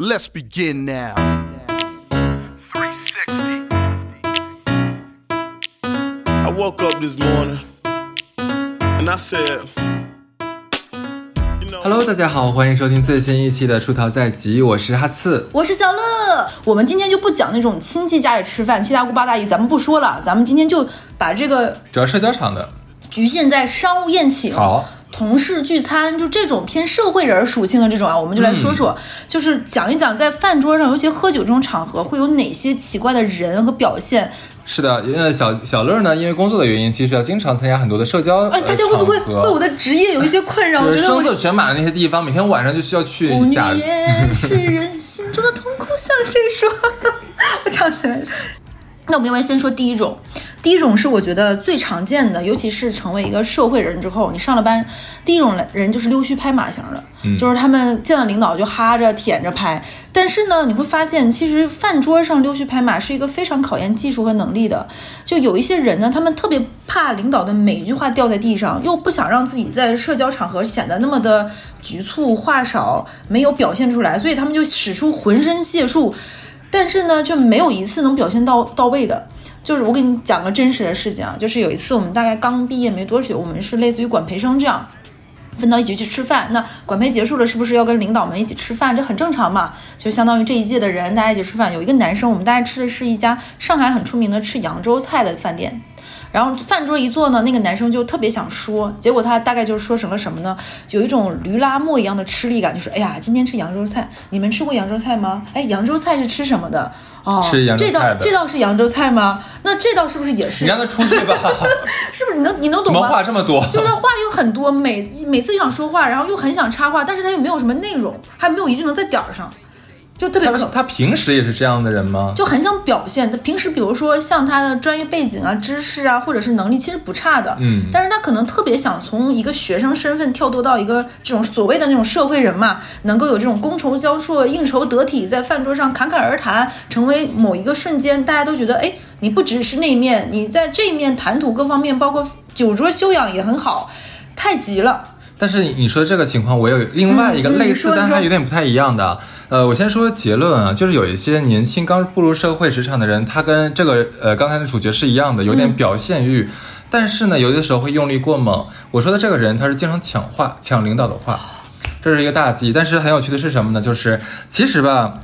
Let's begin now. 360. I woke up this morning and I said. Hello，大家好，欢迎收听最新一期的《出逃在即》，我是哈刺。我是小乐，我们今天就不讲那种亲戚家里吃饭七大姑八大姨，咱们不说了，咱们今天就把这个主要社交场的，局限在商务宴请、好，同事聚餐，就这种偏社会人属性的这种啊，我们就来说说，嗯就是讲一讲在饭桌上，尤其喝酒这种场合，会有哪些奇怪的人和表现。是的，呃，小小乐呢，因为工作的原因，其实要经常参加很多的社交。哎，呃大家会不会为我的职业有一些困扰？我觉得我声色犬马的那些地方，每天晚上就需要去一下。也是人心中的痛苦，向谁说？我唱起来了。那我们要不要先说第一种？第一种是我觉得最常见的，尤其是成为一个社会人之后，你上了班，第一种人就是溜须拍马型的，就是他们见了领导就哈着舔着拍。但是呢，你会发现，其实饭桌上溜须拍马是一个非常考验技术和能力的。就有一些人呢，他们特别怕领导的每一句话掉在地上，又不想让自己在社交场合显得那么的局促、话少，没有表现出来，所以他们就使出浑身解数，但是呢，却没有一次能表现到到位的。就是我给你讲个真实的事情啊，就是有一次我们大概刚毕业没多久，我们是类似于管培生这样。分到一起去吃饭，那管培结束了，是不是要跟领导们一起吃饭？这很正常嘛，就相当于这一届的人大家一起吃饭。有一个男生，我们大家吃的是一家上海很出名的吃扬州菜的饭店，然后饭桌一坐呢，那个男生就特别想说，结果他大概就是说成了什么呢？有一种驴拉磨一样的吃力感，就是哎呀，今天吃扬州菜，你们吃过扬州菜吗？哎，扬州菜是吃什么的？哦，吃扬州这道这道是扬州菜吗？那这道是不是也是？你让他出去吧，是不是你能你能懂吗？话这么多？就是他话有很多，每每次就想说话，然后又很想插话，但是他又没有什么内容，还没有一句能在点儿上，就特别可他他平时也是这样的人吗？就很想表现。他平时比如说像他的专业背景啊、知识啊，或者是能力，其实不差的。嗯但是他可能特别想从一个学生身份跳脱到一个这种所谓的那种社会人嘛，能够有这种觥筹交错、应酬得体，在饭桌上侃侃而谈，成为某一个瞬间，大家都觉得，哎，你不只是那一面，你在这一面谈吐各方面，包括酒桌修养也很好，太急了。但是你说这个情况，我有另外一个类似，但是它有点不太一样的。呃，我先说结论啊，就是有一些年轻刚步入社会职场的人，他跟这个呃刚才的主角是一样的，有嗯点表现欲，但是呢，有的时候会用力过猛。我说的这个人，他是经常抢话，抢领导的话，这是一个大忌。但是很有趣的是什么呢？就是其实吧。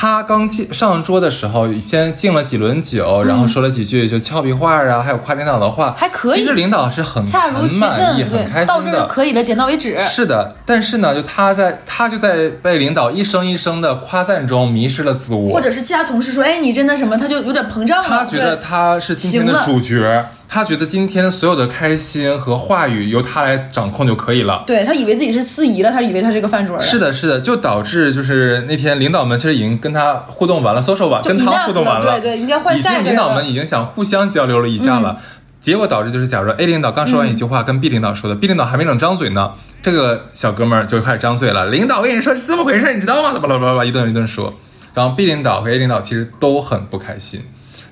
他刚进上桌的时候，先敬了几轮酒，然后说了几句就俏皮话啊，还有夸领导的话，还可以。其实领导是很恰如很其满意、分，很开心的。这就。可以了，点到为止。是的，但是呢，就他在他就在被领导一声一声的夸赞中迷失了自我，或者是其他同事说，哎，你真的什么，他就有点膨胀了。他觉得他是今天的主角，他觉得今天所有的开心和话语由他来掌控就可以了。对他以为自己是司仪了，他以为他是个饭桌了。是的，是的，就导致就是那天领导们其实已经跟他互动完了，social 完，跟他互动完了，对对应该换下一个已经领导们已经想互相交流了一下了。结果导致就是，假如 A 领导刚说完一句话，跟 B 领导说的，B 领导还没等张嘴呢，这个小哥们儿就开始张嘴了。领导，我跟你说是这么回事，你知道吗？巴拉巴拉巴拉一顿一顿说，然后 B 领导和 A 领导其实都很不开心，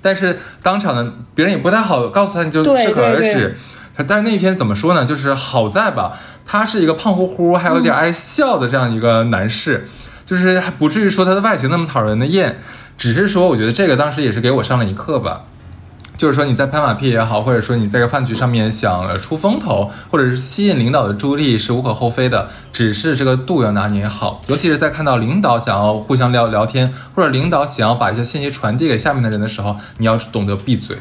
但是当场的别人也不太好告诉他，你就适可而止。但是那天怎么说呢？就是好在吧，他是一个胖乎乎还有点爱笑的这样一个男士，就是还不至于说他的外形那么讨人的厌，只是说我觉得这个当时也是给我上了一课吧。就是说你在拍马屁也好，或者说你在个饭局上面想出风头，或者是吸引领导的注意力是无可厚非的，只是这个度要拿捏好。尤其是在看到领导想要互相聊聊天，或者领导想要把一些信息传递给下面的人的时候，你要懂得闭嘴。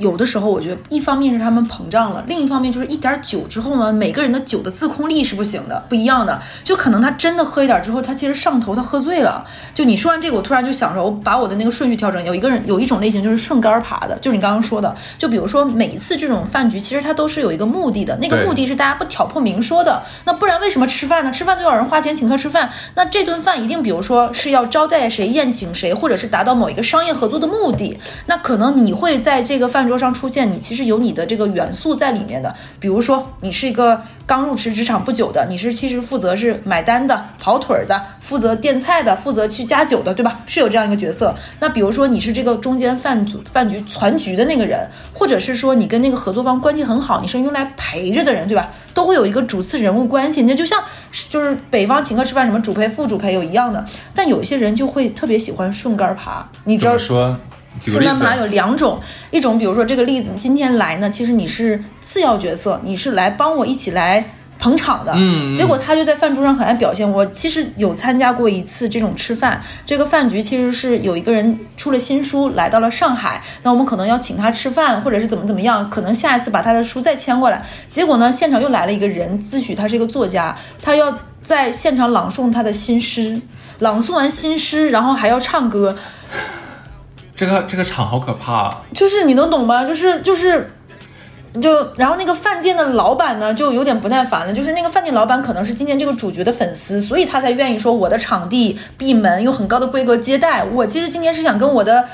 有的时候，我觉得一方面是他们膨胀了，另一方面就是一点酒之后呢，每个人的酒的自控力是不行的，不一样的。就可能他真的喝一点之后，他其实上头，他喝醉了。就你说完这个，我突然就想着，我把我的那个顺序调整。有一个人有一种类型就是顺杆儿爬的，就是你刚刚说的，就比如说每一次这种饭局，其实它都是有一个目的的，那个目的是大家不挑破明说的。那不然为什么吃饭呢？吃饭就有人花钱请客吃饭，那这顿饭一定比如说是要招待谁、宴请谁，或者是达到某一个商业合作的目的。那可能你会在这个饭桌上出现，你其实有你的这个元素在里面的。比如说，你是一个刚入职职场不久的，你是其实负责是买单的、跑腿的、负责垫菜的、负责去加酒的，对吧？是有这样一个角色。那比如说你是这个中间饭组饭局攒局的那个人，或者是说你跟那个合作方关系很好，你是用来陪着的人，对吧？都会有一个主次人物关系，那就像就是北方请客吃饭，什么主陪、副主陪有一样的，但有一些人就会特别喜欢顺杆爬，你知道说？举个例子顺杆爬有两种，一种比如说这个例子，今天来呢，其实你是次要角色，你是来帮我一起来捧场的，结果他就在饭桌上很爱表现。我其实有参加过一次这种吃饭，这个饭局其实是有一个人出了新书来到了上海，那我们可能要请他吃饭，或者是怎么怎么样，可能下一次把他的书再签过来。结果呢，现场又来了一个人，自诩他是一个作家，他要在现场朗诵他的新诗。朗诵完新诗，然后还要唱歌，这个这个场好可怕、就是你能懂吗？就是就是。就然后那个饭店的老板呢，就有点不耐烦了。就是那个饭店老板可能是今天这个主角的粉丝，所以他才愿意说我的场地闭门，用很高的规格接待我。其实今天是想跟我的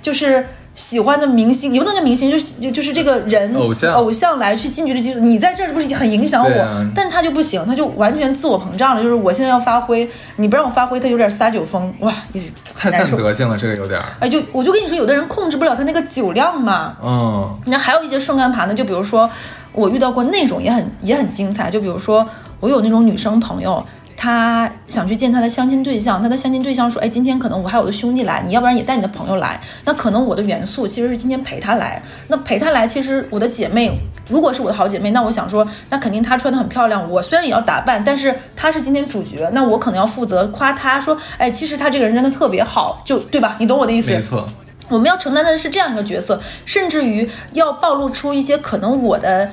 就是喜欢的明星，也不能叫明星，就是就就是这个人偶像偶像来去近距离接触。你在这儿不是很影响我？啊但他就不行，他就完全自我膨胀了。就是我现在要发挥，你不让我发挥，他有点撒酒疯，哇，也太散难受。德性了，这个有点。哎，就我就跟你说，有的人控制不了他那个酒量嘛。嗯，那还有一些顺杆爬的，就比如说我遇到过那种也很也很精彩，就比如说我有那种女生朋友。他想去见他的相亲对象，他的相亲对象说：“哎，今天可能我还有我的兄弟来，你要不然也带你的朋友来。”那可能我的元素其实是今天陪他来。那陪他来，其实我的姐妹如果是我的好姐妹，那我想说，那肯定她穿的很漂亮。我虽然也要打扮，但是她是今天主角，那我可能要负责夸她说：“哎，其实她这个人真的特别好。”就对吧？你懂我的意思？没错。我们要承担的是这样一个角色，甚至于要暴露出一些可能我的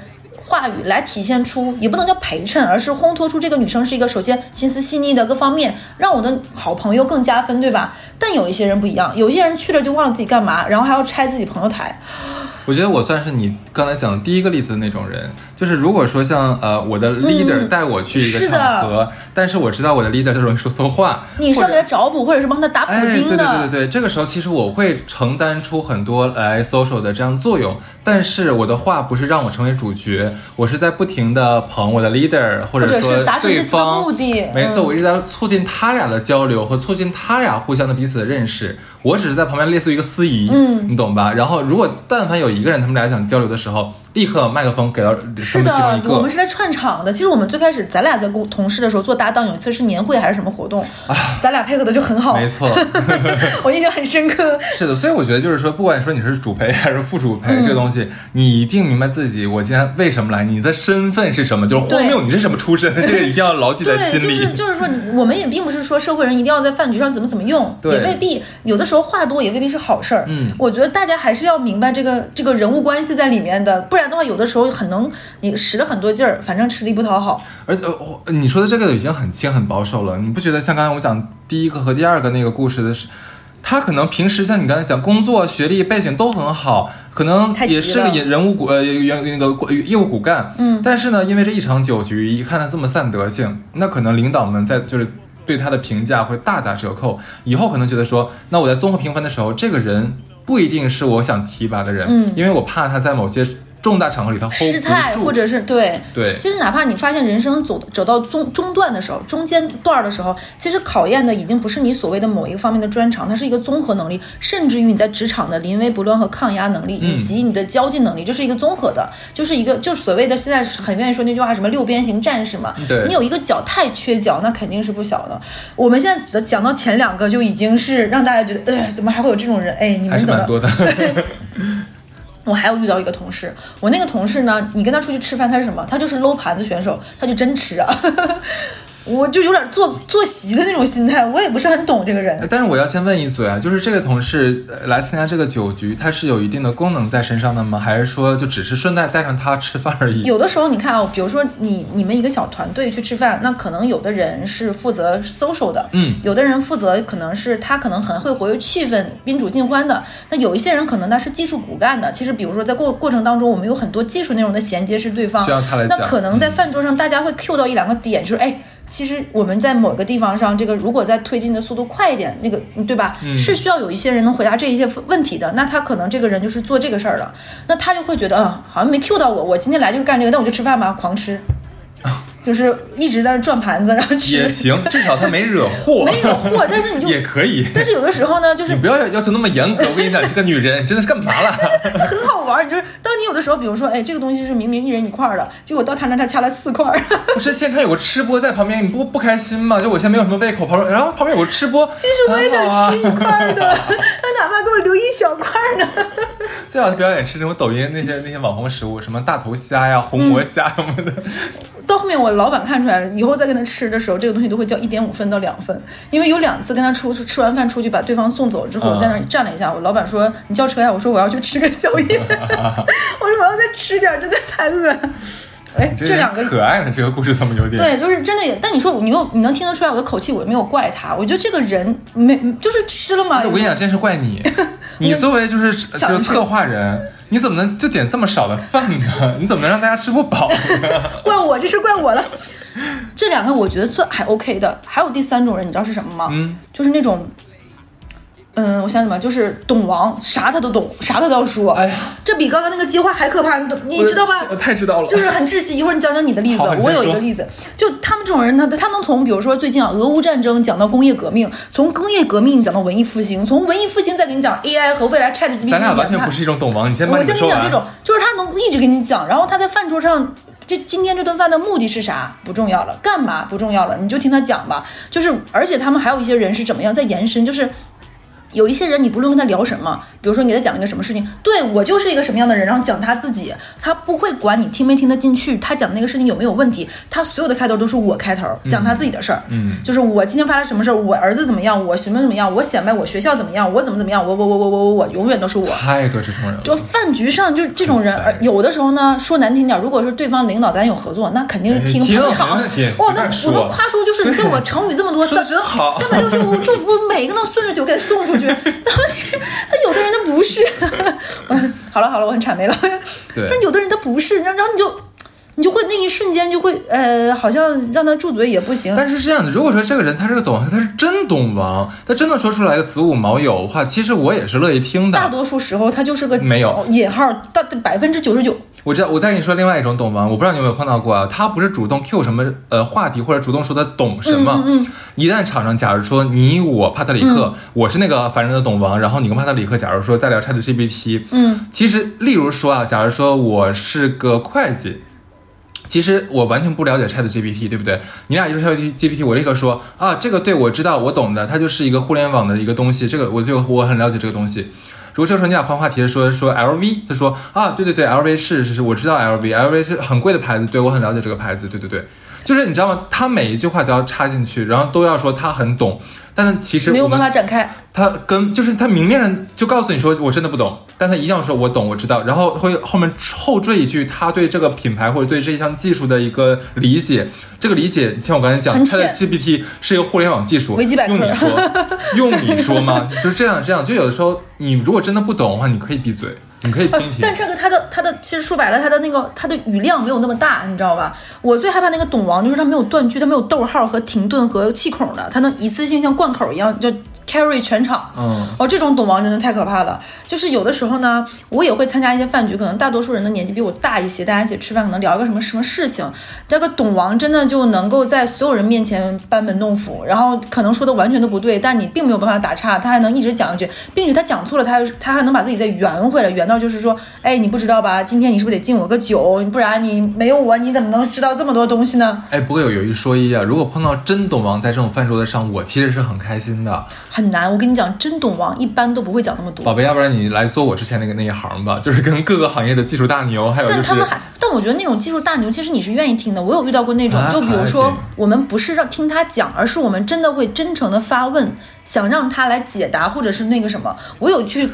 话语来体现出，也不能叫陪衬，而是烘托出这个女生是一个首先心思细腻的各方面，让我的好朋友更加分，对吧？但有一些人不一样，有些人去了就忘了自己干嘛，然后还要拆自己朋友台。我觉得我算是你刚才讲的第一个例子的那种人，就是如果说像呃我的 leader 带我去一个嗯是的场合，但是我知道我的 leader 就容易说错话，你是要给他找补，或者是帮他打补丁的。对对对对，这个时候其实我会承担出很多来 social 的这样作用，但是我的话不是让我成为主角，我是在不停的捧我的 leader，或者是说对达成这次的方目的没错，嗯我一直在促进他俩的交流和促进他俩互相的彼此的认识，我只是在旁边类似于一个司仪，嗯你懂吧？然后如果但凡有一个人他们俩想交流的时候，立刻麦克风给到他是的我们。是来串场的。其实我们最开始咱俩在共同事的时候做搭档，有一次是年会还是什么活动，咱俩配合的就很好，没错，我印象很深刻。是的，所以我觉得就是说，不管说你是主陪还是副主陪，嗯这个东西，你一定明白自己我今天为什么来，你的身份是什么，就是荒谬，你是什么出身，这个一定要牢记在，心里。就是就是说你，我们也并不是说社会人一定要在饭局上怎么怎么用，对也未必，有的时候话多也未必是好事儿。嗯我觉得大家还是要明白这个这个人物关系在里面的，不然的话，有的时候很能你使了很多劲儿，反正吃力不讨好。而且、你说的这个已经很轻很保守了，你不觉得像刚才我讲第一个和第二个那个故事的是？他可能平时像你刚才讲，工作、学历、背景都很好，可能也是个了人物骨呃原那个业务骨干，嗯但是呢，因为这一场酒局，一看他这么散德性，那可能领导们在就是对他的评价会大打折扣。以后可能觉得说，那我在综合评分的时候，这个人不一定是我想提拔的人，嗯因为我怕他在某些重大场合里他 hold 失态，或者是对对其实哪怕你发现人生走走到中中段的时候，中间段儿的时候，其实考验的已经不是你所谓的某一个方面的专长，它是一个综合能力，甚至于你在职场的临危不乱和抗压能力，嗯以及你的交际能力，这是一个综合的，就是一个就是所谓的现在很愿意说那句话，什么六边形战士嘛。对你有一个脚太缺角，那肯定是不小的。我们现在讲到前两个就已经是让大家觉得，呃，怎么还会有这种人？哎，你们等等。是蛮多的。我还有遇到一个同事，我那个同事呢，你跟他出去吃饭，他是什么？他就是搂盘子选手，他就真吃啊。我就有点坐坐席的那种心态，我也不是很懂这个人。但是我要先问一嘴啊，就是这个同事呃来参加这个酒局，他是有一定的功能在身上的吗？还是说就只是顺带带上他吃饭而已？有的时候你看啊，比如说你你们一个小团队去吃饭，那可能有的人是负责 social 的，嗯，有的人负责可能是他可能很会活跃气氛、宾主尽欢的。那有一些人可能他是技术骨干的。其实比如说在过过程当中，我们有很多技术内容的衔接是对方，需要他来那可能在饭桌上大家会 cue 到一两个点，就是哎。其实我们在某个地方上，这个如果在推进的速度快一点，那个对吧？是需要有一些人能回答这一些问题的。那他可能这个人就是做这个事儿的，那他就会觉得，嗯，好像没 Q 到我，我今天来就是干这个，那我就吃饭吧，狂吃。就是一直在那转盘子，然后吃也。行，至少他没惹祸，没惹祸，但是你就 也可以。但是有的时候呢，就是你不要要求那么严格。我跟你讲，你这个女人真的是干嘛了？很好玩就是当你有的时候，比如说，哎，这个东西是明明一人一块儿的，结果到他那他掐了四块儿。不是现场有个吃播在旁边，你不不开心吗？就我现在没有什么胃口，旁边然后旁边有个吃播，其实我也想吃一块儿的，他哪怕给我留一小块儿呢。最好表演吃那种抖音那些那些网红食物，什么大头虾呀、红魔虾什么的。到后面我老板看出来了，以后再跟他吃的时候，这个东西都会叫一点五分到两分，因为有两次跟他出吃完饭出去把对方送走之后，在那儿站了一下，我老板说你叫车呀，我说我要去吃个宵夜，我说我要再吃点，真的太饿了。哎，这这两个可爱的这个故事怎么有点？对，就是真的也，但你说你又你能听得出来我的口气，我没有怪他，我觉得这个人没就是吃了嘛。我跟你讲，真是怪你。你作为就是就是策划人，你怎么能就点这么少的饭呢？你怎么能让大家吃不饱呢？怪我，这是怪我了。这两个我觉得算还 OK 的，还有第三种人，你知道是什么吗？嗯，就是那种，嗯，我想想吧，就是懂王，啥他都懂，啥他都要说。哎呀，这比刚刚那个计划还可怕，你懂你知道吧？我太知道了。就是很窒息。一会儿你讲讲你的例子，我有一个例子，就他们这种人，他他能从比如说最近啊，俄乌战争讲到工业革命，从工业革命讲到文艺复兴，从文艺复兴再给你讲 AI 和未来 Chat GPT 咱俩完全不是一种懂王，你先你的说完先跟你讲这。种，就是他能一直给你讲，然后他在饭桌上，这今天这顿饭的目的是啥不重要了，干嘛不重要了，你就听他讲吧。就是，而且他们还有一些人是怎么样在延伸，就是。有一些人，你不论跟他聊什么，比如说你给他讲一个什么事情，对我就是一个什么样的人，然后讲他自己，他不会管你听没听得进去，他讲的那个事情有没有问题，他所有的开头都是我开头，讲他自己的事儿，嗯。就是我今天发生什么事儿，我儿子怎么样，我什么怎么样，我显摆我学校怎么样，我怎么怎么样，我我我我我我我永远都是我，太多这种人了。就饭局上就这种人，而有的时候呢，说难听点，如果是对方领导咱有合作，那肯定听哎听捧场。哇，那我随便说。都夸出就是，你像我成语这么多，真好。三百六十五祝福每个都顺着酒给他送出去。那他有的人他不是，我 好了好了，我很谄媚了。对但有的人他不是，然后你就你就会那一瞬间就会呃，好像让他住嘴也不行。但是是这样的，如果说这个人他是个懂王，他是真懂王，他真的说出来个子午卯酉的话，其实我也是乐意听的。大多数时候他就是个没有引号，大百分之九十九。我知道，我再跟你说另外一种懂王，我不知道你有没有碰到过啊？他不是主动 Q 什么呃话题，或者主动说他懂什么。嗯嗯一旦场上，假如说你我帕特里克，嗯我是那个烦人的懂王，然后你跟帕特里克，假如说在聊 Chat GPT，嗯，其实例如说啊，假如说我是个会计。其实我完全不了解 Chat GPT，对不对？你俩就是 Chat GPT，我立刻说啊，这个对我知道，我懂的，它就是一个互联网的一个东西，这个我就我很了解这个东西。如果这时候你俩换话题说说 LV，他说啊，对对对，LV 是是是，我知道 LV，LV 是很贵的牌子，对我很了解这个牌子，对对对，就是你知道吗？他每一句话都要插进去，然后都要说他很懂，但是其实没有办法展开。他跟就是他明面上就告诉你说我真的不懂，但他一定要说我懂我知道，然后会后面后缀一句他对这个品牌或者对这一项技术的一个理解。这个理解像我刚才讲，很它的浅 GPT 是一个互联网技术，维基百科用你说，用你说吗？就是这样这样。就有的时候你如果真的不懂的话，你可以闭嘴，你可以听一听。但这个他的他的其实说白了，他的那个他的语量没有那么大，你知道吧？我最害怕那个懂王，就是他没有断句，他没有逗号和停顿和气孔的，他能一次性像贯口一样就 carry 全场。嗯，哦，这种懂王真的太可怕了。就是有的时候呢，我也会参加一些饭局，可能大多数人的年纪比我大一些，大家一起吃饭，可能聊一个什么什么事情，这个懂王真的就能够在所有人面前班门弄斧，然后可能说的完全都不对，但你并没有办法打岔，他还能一直讲一句，并且他讲错了，他他还能把自己再圆回来，圆到就是说，哎，你不知道吧？今天你是不是得敬我个酒？不然你没有我，你怎么能知道这么多东西呢？哎，不过有有一说一啊，如果碰到真懂王在这种饭桌子上，我其实是很开心的。很难，我跟你讲，真懂王一般都不会讲那么多。宝贝，要不然你来做我之前那个那一行吧，就是跟各个行业的技术大牛，还有就是但他们还，但我觉得那种技术大牛，其实你是愿意听的。我有遇到过那种，啊就比如说对，我们不是让听他讲，而是我们真的会真诚的发问，想让他来解答，或者是那个什么。我有去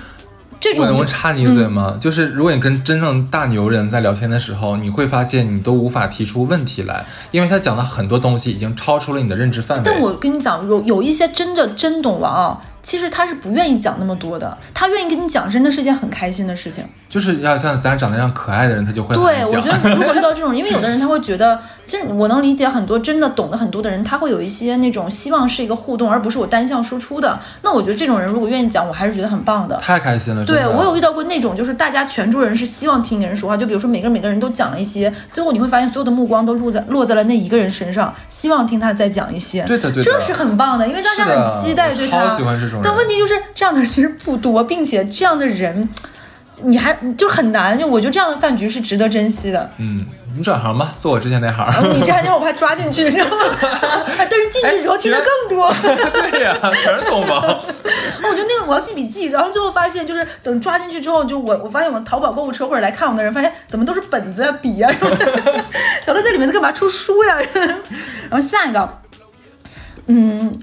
这种我能插你一嘴吗？就是如果你跟真正大牛人在聊天的时候，你会发现你都无法提出问题来，因为他讲的很多东西已经超出了你的认知范围。但我跟你讲，有有一些真的真懂王啊，其实他是不愿意讲那么多的，他愿意跟你讲，真的是件很开心的事情。就是要像咱长得一样可爱的人，他就会对，我觉得如果遇到这种人，因为有的人他会觉得，其实我能理解很多真的懂得很多的人，他会有一些那种希望是一个互动，而不是我单向输出的。那我觉得这种人如果愿意讲，我还是觉得很棒的。太开心了。对我有遇到过那种，就是大家全桌人是希望听一个人说话，就比如说每个人每个人都讲了一些，最后你会发现所有的目光都落在落在了那一个人身上，希望听他再讲一些。对的对的这是很棒的，因为大家很期待对他。超喜欢这种人但问题就是这样的人其实不多，并且这样的人。你还就很难，就我觉得这样的饭局是值得珍惜的。嗯，你转行吧，做我之前那行。你这还让我怕抓进去，你知道吗？但是进去之后听的更多。对呀、全是懂吗。我觉得那个我要记笔记，然后最后发现就是等抓进去之后，就我我发现我淘宝购物车或者来看我的人，发现怎么都是本子啊、笔啊什么的。小乐在里面在干嘛？出书呀？然后下一个，嗯，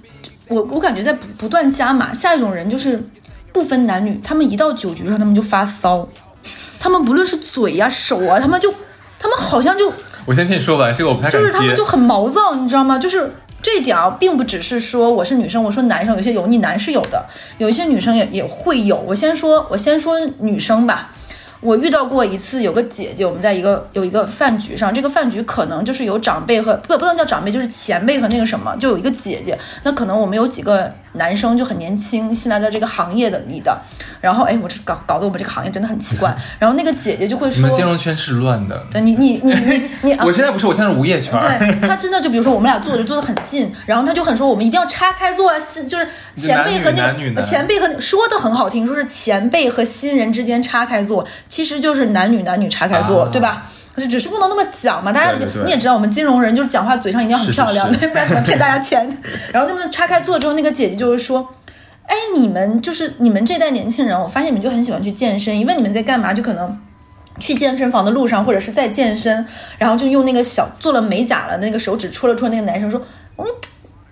我我感觉在不不断加码。下一种人就是不分男女，他们一到酒局上他们就发骚，他们不论是嘴呀、手啊，他们就他们好像就 我先听你说完，这个我不太就是他们就。很毛躁，你知道吗？就是这一点啊，并不只是说我是女生，我说男生有些油腻男是有的，有一些女生也也会有。我先说，我先说女生吧。我遇到过一次，有个姐姐，我们在一个有一个饭局上，这个饭局可能就是有长辈和不不能叫长辈，就是前辈和那个什么，就有一个姐姐。那可能我们有几个男生就很年轻，新来的这个行业的里的，然后哎，我这搞搞得我们这个行业真的很奇怪。然后那个姐姐就会说你们，金融圈是乱的。对你你你你你啊我现在不是，我现在是无业圈。对他真的就比如说我们俩坐着坐得很近，然后他就很说我们一定要叉开坐就是前辈和那前辈和说的很好听，说是前辈和新人之间叉开坐，其实就是男女男女叉开坐，啊对吧？就只是不能那么讲嘛，大家你也知道，我们金融人就是讲话嘴上一定要很漂亮，对 不然怎么骗大家钱？然后他们拆开坐之后，那个姐姐就是说。哎，你们就是你们这代年轻人，我发现你们就很喜欢去健身。一问你们在干嘛，就可能去健身房的路上，或者是在健身，然后就用那个小做了美甲了那个手指戳了戳那个男生说：“我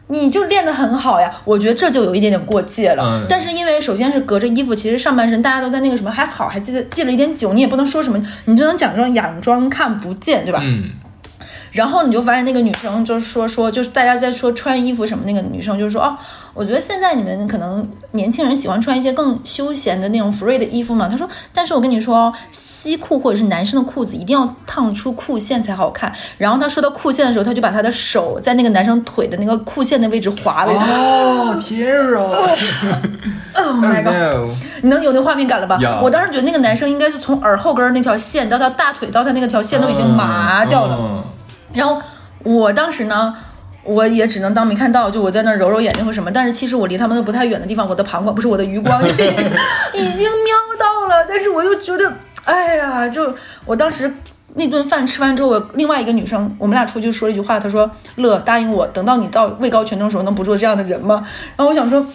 你就练得很好呀。”我觉得这就有一点点过界了。嗯但是因为首先是隔着衣服，其实上半身大家都在那个什么还好，还记得借了一点酒，你也不能说什么，你只能假装佯装看不见，对吧？嗯，然后你就发现那个女生就是说说，就是大家在说穿衣服什么，那个女生就是说哦，我觉得现在你们可能年轻人喜欢穿一些更休闲的那种 free 的衣服嘛。她说，但是我跟你说哦，西裤或者是男生的裤子一定要烫出裤线才好看。然后她说到裤线的时候，她就把她的手在那个男生腿的那个裤线的位置划了一下。哦天啊 Oh my god！no！你能有那画面感了吧有？我当时觉得那个男生应该是从耳后根儿那条线到他大腿到他那个条线都已经麻掉了。嗯然后我当时呢，我也只能当没看到，就我在那儿揉揉眼睛或什么。但是其实我离他们都不太远的地方，我的膀胱不是我的余光 已经瞄到了，但是我又觉得，哎呀，就我当时。那顿饭吃完之后，我另外一个女生，我们俩出去说了一句话，她说：“乐，答应我，等到你到位高权重的时候，能不做这样的人吗？”然后我想说。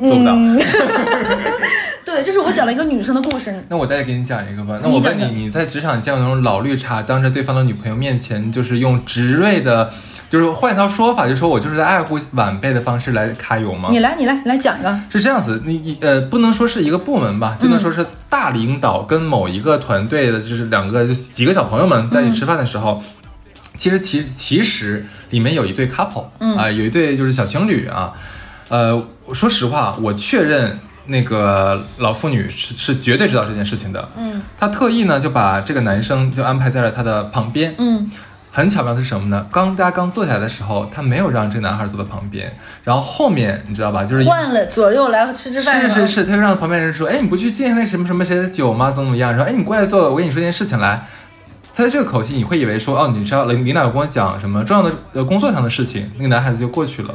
嗯，对，就是我讲了一个女生的故事，那我再给你讲一个吧。那我问你你，你在职场见过那种老绿茶，当着对方的女朋友面前，就是用直锐的，就是换一套说法，就说我就是在爱护晚辈的方式来揩油吗？你来，你来，你来讲一个。是这样子，你你呃，不能说是一个部门吧，就能说是大领导跟某一个团队的，就是两个就几个小朋友们在一起吃饭的时候，其实其其实里面有一对 couple，嗯啊、有一对就是小情侣啊，呃，说实话，我确认那个老妇女是是绝对知道这件事情的，嗯她特意呢就把这个男生就安排在了她的旁边，嗯很巧妙的是什么呢？刚大家刚坐下来的时候，她没有让这个男孩坐到旁边，然后后面你知道吧，就是换了左右来吃吃饭吗是是是，他就让旁边人说，哎，你不去敬那什么什么谁的酒吗？怎么怎么样？然后，哎，你过来坐，我跟你说件事情来。在这个口气，你会以为说，哦，你是要领领导跟我讲什么重要的呃工作上的事情，那个男孩子就过去了。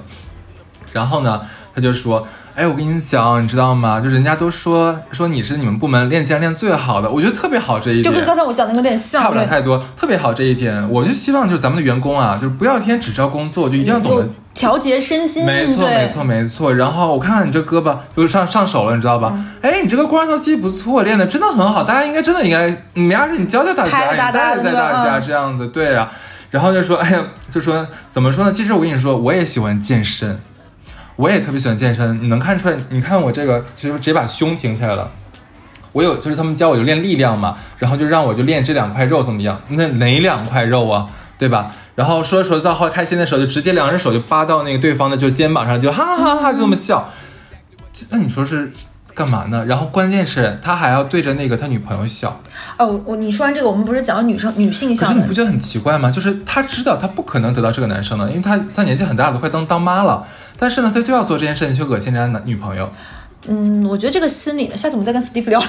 然后呢，他就说，哎，我跟你讲，你知道吗？就人家都说说你是你们部门练剑练最好的，我觉得特别好这一点。就跟刚才我讲的有点差像，差，不了太多，特别好这一点。我就希望就是咱们的员工啊，就是不要天天只招工作，就一定要懂得调节身心，没错，没错，没错。然后我看看你这胳膊，就上上手了，你知道吧？嗯哎，你这个肱二头肌不错，练的真的很好。大家应该真的应该，你们要是你教教大家，拍你带带大家这样子，对呀、然后就说，哎呀，就说怎么说呢？其实我跟你说，我也喜欢健身，我也特别喜欢健身。你能看出来？你看我这个，就是直接把胸挺起来了。我有，就是他们教我就练力量嘛，然后就让我就练这两块肉怎么样？那哪两块肉啊？对吧？然后说着说着到后来开心的时候，就直接两只手就扒到那个对方的就肩膀上，就哈哈哈哈就那么笑。那你说是干嘛呢？然后关键是他还要对着那个他女朋友笑，哦，我你说完这个，我们不是讲女生女性可向的是你不觉得很奇怪吗？就是他知道他不可能得到这个男生的，因为他他年纪很大了，快当当妈了，但是呢，他就要做这件事情去恶心人家男女朋友。嗯，我觉得这个心理呢，下次我们再跟 Steve 聊聊。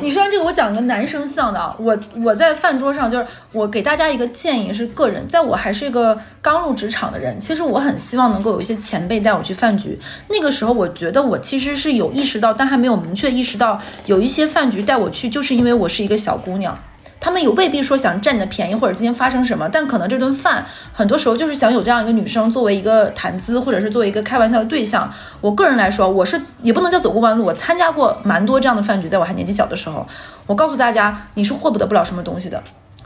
你说完这个，我讲一个男生向的啊，我我在饭桌上就是我给大家一个建议是个人，在我还是一个刚入职场的人，其实我很希望能够有一些前辈带我去饭局。那个时候我觉得我其实是有意识到，但还没有明确意识到有一些饭局带我去，就是因为我是一个小姑娘。他们也未必说想占你的便宜，或者今天发生什么，但可能这顿饭很多时候就是想有这样一个女生作为一个谈资，或者是作为一个开玩笑的对象。我个人来说，我是也不能叫走过弯路，我参加过蛮多这样的饭局，在我还年纪小的时候。我告诉大家，你是获不得不了什么东西的。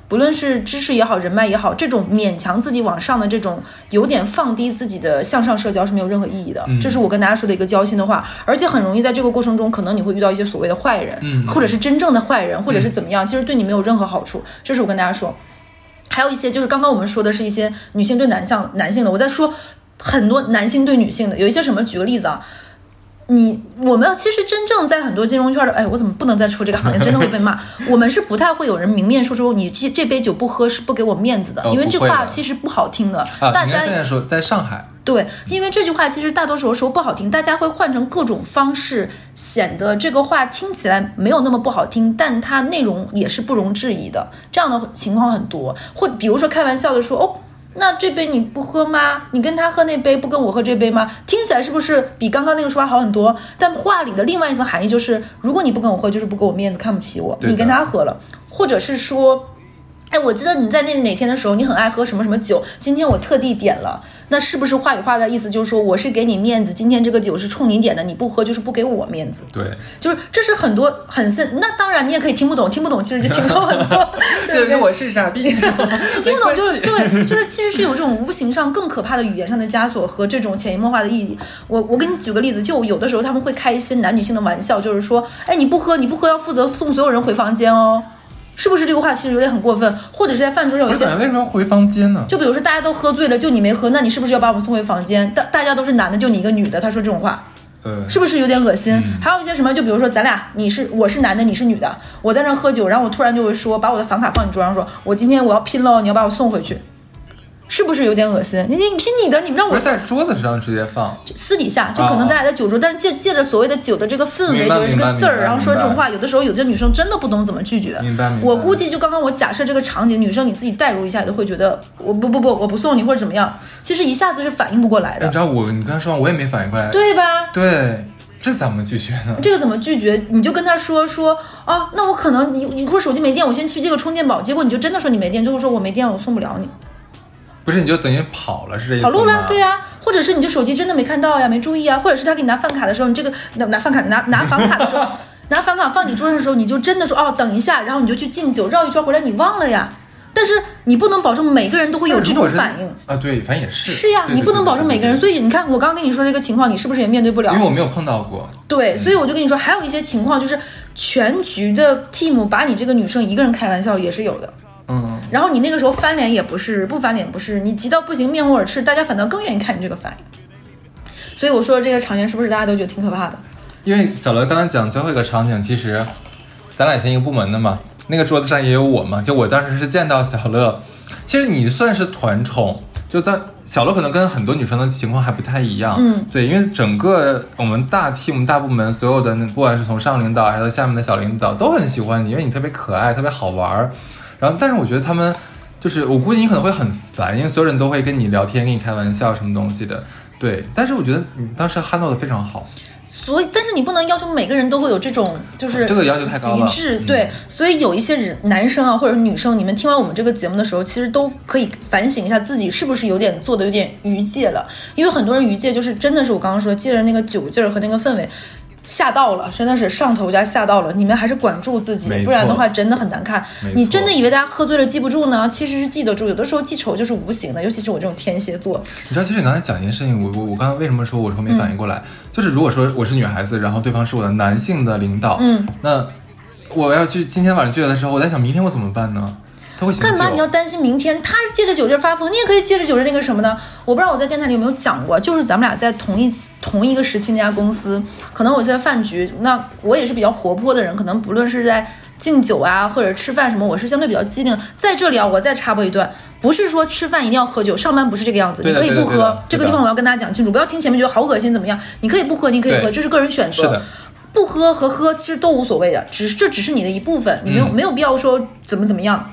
不论是知识也好，人脉也好，这种勉强自己往上的这种有点放低自己的向上社交是没有任何意义的。这是我跟大家说的一个交心的话，而且很容易在这个过程中，可能你会遇到一些所谓的坏人，嗯或者是真正的坏人，或者是怎么样，其实对你没有任何好处。这是我跟大家说。还有一些就是刚刚我们说的是一些女性对男向男性的，我在说很多男性对女性的，有一些什么？举个例子啊，你我们其实真正在很多金融圈的，哎，我怎么不能再说这个行业，真的会被骂。我们是不太会有人明面说出你这这杯酒不喝是不给我面子的，哦因为这话其实不好听的，啊，大家在说在上海，对，因为这句话其实大多数时候不好听，大家会换成各种方式，显得这个话听起来没有那么不好听，但它内容也是不容置疑的。这样的情况很多，或比如说开玩笑的说，哦，那这杯你不喝吗？你跟他喝那杯，不跟我喝这杯吗？听起来是不是比刚刚那个说法好很多？但话里的另外一层含义就是，如果你不跟我喝，就是不给我面子，看不起我，你跟他喝了，或者是说。哎，我记得你在那哪天的时候，你很爱喝什么什么酒，今天我特地点了，那是不是话里话的意思就是说我是给你面子，今天这个酒是冲你点的，你不喝就是不给我面子，对，就是这是很多很深。那当然你也可以听不懂，听不懂其实就轻松很多，对不对？我是傻逼，你听不懂就是对，就是其实是有这种无形上更可怕的语言上的枷锁和这种潜移默化的意义。我我给你举个例子，就有的时候他们会开一些男女性的玩笑，就是说，哎，你不喝你不喝要负责送所有人回房间哦，是不是这个话其实有点很过分？或者是在饭桌上有一些为什么要回房间呢？就比如说大家都喝醉了，就你没喝，那你是不是要把我们送回房间？大大家都是男的，就你一个女的，他说这种话，呃，是不是有点恶心？还有一些什么，就比如说咱俩，你是我是男的，你是女的，我在那喝酒，然后我突然就会说，把我的房卡放你桌上说，我今天我要拼了，你要把我送回去，是不是有点恶心？你你拼你的，你不让我在桌子上直接放，私底下，就可能咱俩在酒桌，但是借借着所谓的酒的这个氛围，明白就是这个字儿，然后说这种话，有的时候有些女生真的不懂怎么拒绝。明白明白我估计就刚刚我假设这个场景，女生你自己代入一下，你都会觉得我不不不，我不送你或者怎么样，其实一下子是反应不过来的，哎你知道我你刚才说完我也没反应过来，对吧？对，这怎么拒绝呢？这个怎么拒绝？你就跟他说说啊，那我可能你你一会儿手机没电，我先去借个充电宝。结果你就真的说你没电，最后说我没电了，我送不了你，不是你就等于跑了是这意思吗？跑路了，对呀、或者是你这手机真的没看到呀，没注意啊，或者是他给你拿饭卡的时候，你这个拿拿饭卡拿 拿房卡的时候，拿房卡放你桌上的时候，你就真的说哦等一下，然后你就去敬酒，绕一圈回来你忘了呀。但是你不能保证每个人都会有这种反应。啊，对，反正也是。是呀，你不能保证每个人，。所以你看，我刚刚跟你说这个情况，你是不是也面对不了？因为我没有碰到过，对，所以我就跟你说，还有一些情况就是全局的 team 把你这个女生一个人开玩笑也是有的。嗯，然后你那个时候翻脸也不是，不翻脸不是，你急到不行面红耳赤，大家反倒更愿意看你这个反应。所以我说这个场景是不是大家都觉得挺可怕的？因为小乐刚才讲最后一个场景，其实咱俩以前一个部门的嘛，那个桌子上也有我嘛，就我当时是见到小乐，其实你算是团宠，就但小乐可能跟很多女生的情况还不太一样，嗯，对，因为整个我们大 team 大部门所有的，不管是从上领导还是到下面的小领导，都很喜欢你，因为你特别可爱，特别好玩儿。然后，但是我觉得他们就是，我估计你可能会很烦，因为所有人都会跟你聊天，跟你开玩笑，什么东西的。对，但是我觉得你当时 handle 的非常好，所以，但是你不能要求每个人都会有这种，就是这个要求太高了极致。嗯对，所以有一些人，男生啊，或者是女生，你们听完我们这个节目的时候，其实都可以反省一下自己是不是有点做的有点逾界了。因为很多人逾界就是真的是我刚刚说，借着那个酒劲儿和那个氛围。吓到了，真的是上头加吓到了。你们还是管住自己不然的话真的很难看你真的以为大家喝醉了记不住呢？其实是记得住。有的时候记仇就是无形的，尤其是我这种天蝎座。你知道，其实你刚才讲一件事情，我我我刚才为什么说我说没反应过来，就是如果说我是女孩子，然后对方是我的男性的领导，嗯，那我要去今天晚上聚会的时候，我在想明天我怎么办呢？干嘛你要担心明天他借着酒劲发疯，你也可以借着酒劲那个什么呢？我不知道我在电台里有没有讲过，就是咱们俩在同一同一个时期那家公司，可能我在饭局，那我也是比较活泼的人，可能不论是在敬酒啊或者吃饭什么，我是相对比较机灵。在这里啊，我再插播一段，不是说吃饭一定要喝酒，上班不是这个样子，你可以不喝这个地方我要跟大家讲清楚，不要听前面觉得好恶心怎么样，你可以不喝，你可以喝，这是个人选择。不喝和喝其实都无所谓的，只是这只是你的一部分，你没有、嗯没有必要说怎么怎么样。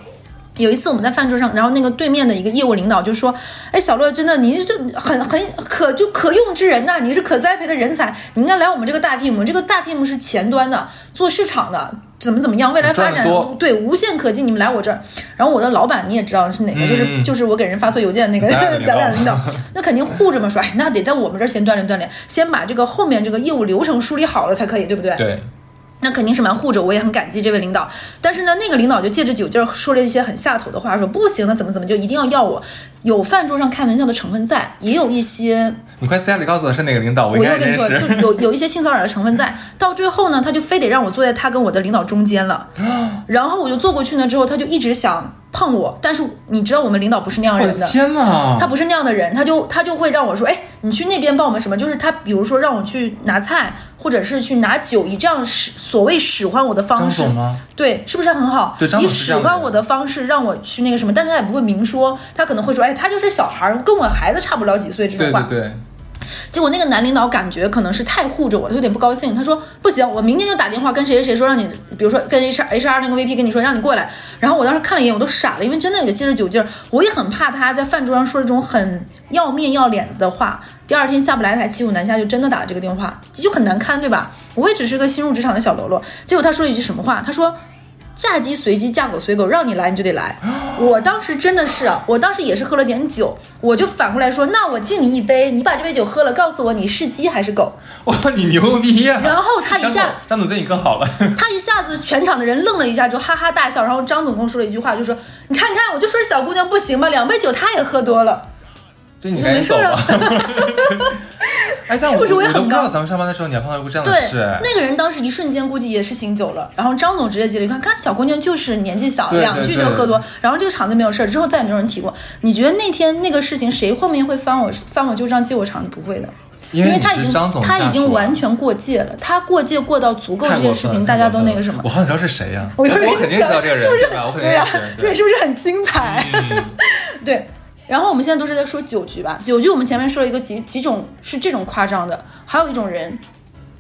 有一次我们在饭桌上，然后那个对面的一个业务领导就说：“哎，小乐，真的你是很很可就可用之人呐、你是可栽培的人才，你应该来我们这个大 team。我们这个大 team 是前端的，做市场的，怎么怎么样，未来发展对无限可及。你们来我这儿，然后我的老板你也知道是哪个，就是嗯就是我给人发错邮件那个 咱俩领导 那肯定护着嘛，说哎，那得在我们这儿先锻炼锻炼，先把这个后面这个业务流程梳理好了才可以，对不对？对，那肯定是蛮护着，我也很感激这位领导。但是呢，那个领导就借着酒劲儿说了一些很下头的话，说不行那，怎么怎么就一定要要我。有饭桌上开玩笑的成分在，也有一些你快私下里告诉我是哪个领导，我我应该一会儿跟你说，就。有有一些性骚扰的成分在。到最后呢，他就非得让我坐在他跟我的领导中间了，然后我就坐过去呢，之后他就一直想碰我，但是你知道我们领导不是那样的人的，天哪！他不是那样的人，他就他就会让我说，哎，你去那边帮我们什么？就是他比如说让我去拿菜，或者是去拿酒，以这样使所谓使唤我的方式张总，吗？对，是不是很好？对张以总是这样的人使唤我的方式让我去那个什么，但是他也不会明说，他可能会说，哎，他就是小孩儿，跟我孩子差不了几岁这种话。对对对，结果那个男领导感觉可能是太护着我，他有点不高兴。他说不行，我明天就打电话跟谁谁谁说，让你，比如说跟 H H R 那个 V P 跟你说，让你过来。然后我当时看了一眼，我都傻了，因为真的有借着酒劲儿，我也很怕他在饭桌上说这种很要面要脸的话。第二天下不来台，骑虎难下，就真的打了这个电话，就很难堪，对吧？我也只是个新入职场的小喽啰。结果他说了一句什么话？他说。嫁鸡随鸡，嫁狗随狗，让你来你就得来。我当时真的是，我当时也是喝了点酒，我就反过来说，那我敬你一杯，你把这杯酒喝了，告诉我你是鸡还是狗。哇，你牛逼呀！然后他一下，张总对你更好了。他一下子全场的人愣了一下，就哈哈大笑。然后张总跟我说了一句话，就说：“你看看，我就说小姑娘不行吧，两杯酒她也喝多了。就你赶紧走吧。哎，但是不是我我也很高咱们上班的时候你还碰到过这样”的对事。，那个人当时一瞬间估计也是醒酒了。然后张总直接接了一看，看小姑娘就是年纪小，两句就喝多。然后这个场子没有事儿，之后再也没有人提过。你觉得那天那个事情谁后面会翻我翻我旧账记我场？不会的。因为他已经他已经完全过界了，他过界过到足够这件事情，大家都那个什么我。好想知道是谁呀？我有点我肯定知道这个人，是不是对呀。对，是不是很精彩？对。然后我们现在都是在说酒局吧，酒局我们前面说了一个几几种是这种夸张的，还有一种人，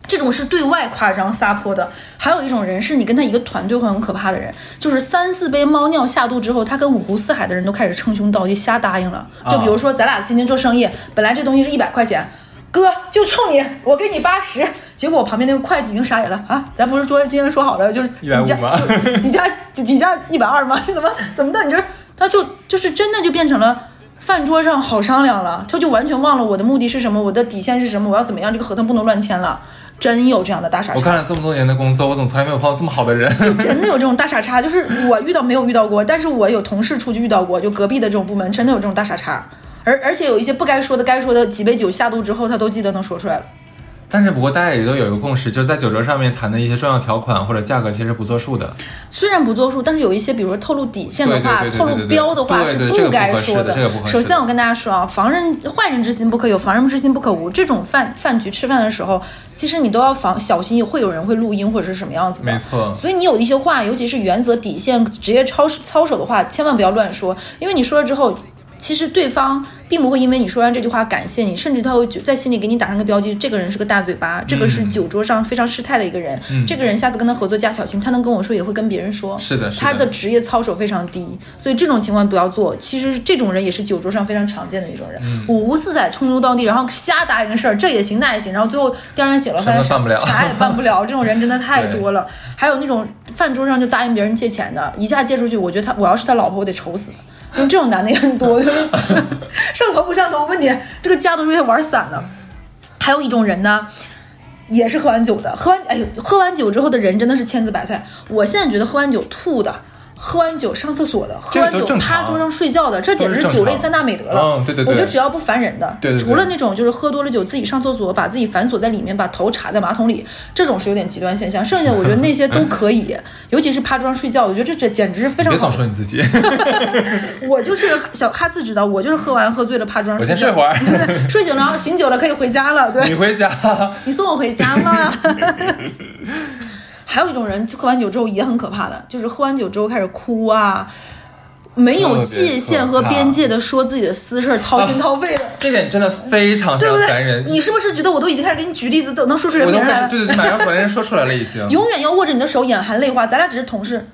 这种是对外夸张撒泼的，还有一种人是你跟他一个团队会很可怕的人，就是三四杯猫尿下肚之后，他跟五湖四海的人都开始称兄道弟，瞎答应了。就比如说咱俩今天做生意，本来这东西是一百块钱。哥，就冲你，我给你八十。结果我旁边那个会计已经傻眼了啊！咱不是说今天说好了，就是底价150吗就底价底价一百二吗？怎么怎么的？你这他就就是真的就变成了饭桌上好商量了，他就完全忘了我的目的是什么，我的底线是什么，我要怎么样，这个合同不能乱签了。真有这样的大傻叉，我干了这么多年的工作，我怎么从来没有碰到这么好的人？就真的有这种大傻叉，就是我遇到没有遇到过，但是我有同事出去遇到过，就隔壁的这种部门真的有这种大傻叉。而而且有一些不该说的、该说的，几杯酒下肚之后，他都记得能说出来了。但是不过大家也都有一个共识，就是在酒桌上面谈的一些重要条款或者价格，其实不作数的。虽然不作数，但是有一些，比如说透露底线的话、透露标的话是不该说的首先，我跟大家说啊，防人坏人之心不可有，防人之心不可无。这种饭饭局吃饭的时候，其实你都要防小心，会有人会录音或者是什么样子的。没错，所以你有一些话，尤其是原则、底线、职业操操守的话，千万不要乱说，因为你说了之后。其实对方并不会因为你说完这句话感谢你，甚至他会觉在心里给你打上个标记，这个人是个大嘴巴，这个是酒桌上非常失态的一个人，这个人下次跟他合作加小心，他能跟我说也会跟别人说，是的是的他的职业操守非常低，所以这种情况不要做。其实这种人也是酒桌上非常常见的一种人，嗯五湖四海称兄道弟，然后瞎答应事儿，这也行那也行，然后最后第二天醒了发现啥也办不了，这种人真的太多了。还有那种饭桌上就答应别人借钱的，一下借出去，我觉得他我要是他老婆，我得愁死。这种男的也很多，就 是上头不上头，问题这个家都是被玩散了。还有一种人呢，也是喝完酒的，喝完哎呦，喝完酒之后的人真的是千姿百态。我现在觉得喝完酒吐的。喝完酒上厕所的，喝完酒趴桌上睡觉的，这简直是酒类三大美德了。嗯对对对我觉得只要不烦人的，对对对除了那种就是喝多了酒自己上厕所，把自己反锁在里面，把头插在马桶里，这种是有点极端现象。剩下的我觉得那些都可以，尤其是趴桌上睡觉，我觉得这这简直是非常好别总。说你自己，我就是小哈斯知道，我就是喝完喝醉了趴桌上睡觉。先睡会儿，睡醒了，醒酒了可以回家了。对，你回家。你送我回家吗？还有一种人喝完酒之后也很可怕的，就是喝完酒之后开始哭啊，没有界限和边界的说自己的私事儿，掏心掏肺的，这点真的非常非？常烦人。你是不是觉得我都已经开始给你举例子，都能说出人来了？对对对，马上把人说出来了已经。永远要握着你的手，眼含泪花。咱俩只是同事。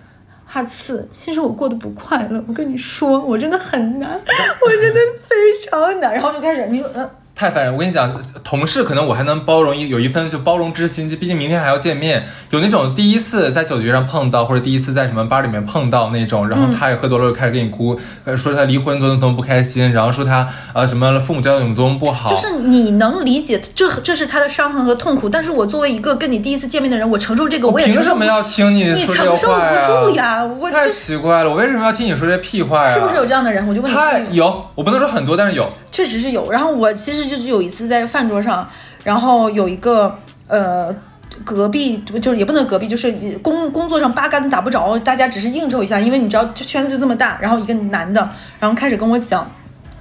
哈次，其实我过得不快乐。我跟你说，我真的很难，我真的非常难。然后就开始，你说，呃，太烦人！我跟你讲，同事可能我还能包容一有一份就包容之心，就毕竟明天还要见面。有那种第一次在酒局上碰到，或者第一次在什么吧里面碰到那种，然后他也喝多了，就开始跟你哭，呃说他离婚多么多么不开心，然后说他呃什么父母教育多么不好，就是你能理解这这是他的伤痕和痛苦，但是我作为一个跟你第一次见面的人，我承受这个，我也凭承受不什么要听你承受不住呀我太奇怪了，我为什么要听你说这屁话呀？是不是有这样的人？我就问你说，太有，我不能说很多，但是有。确实是有。然后我其实就是有一次在饭桌上，然后有一个呃。隔壁就是也不能隔壁，就是工工作上八竿子打不着，大家只是应酬一下，因为你知道这圈子就这么大。然后一个男的，然后开始跟我讲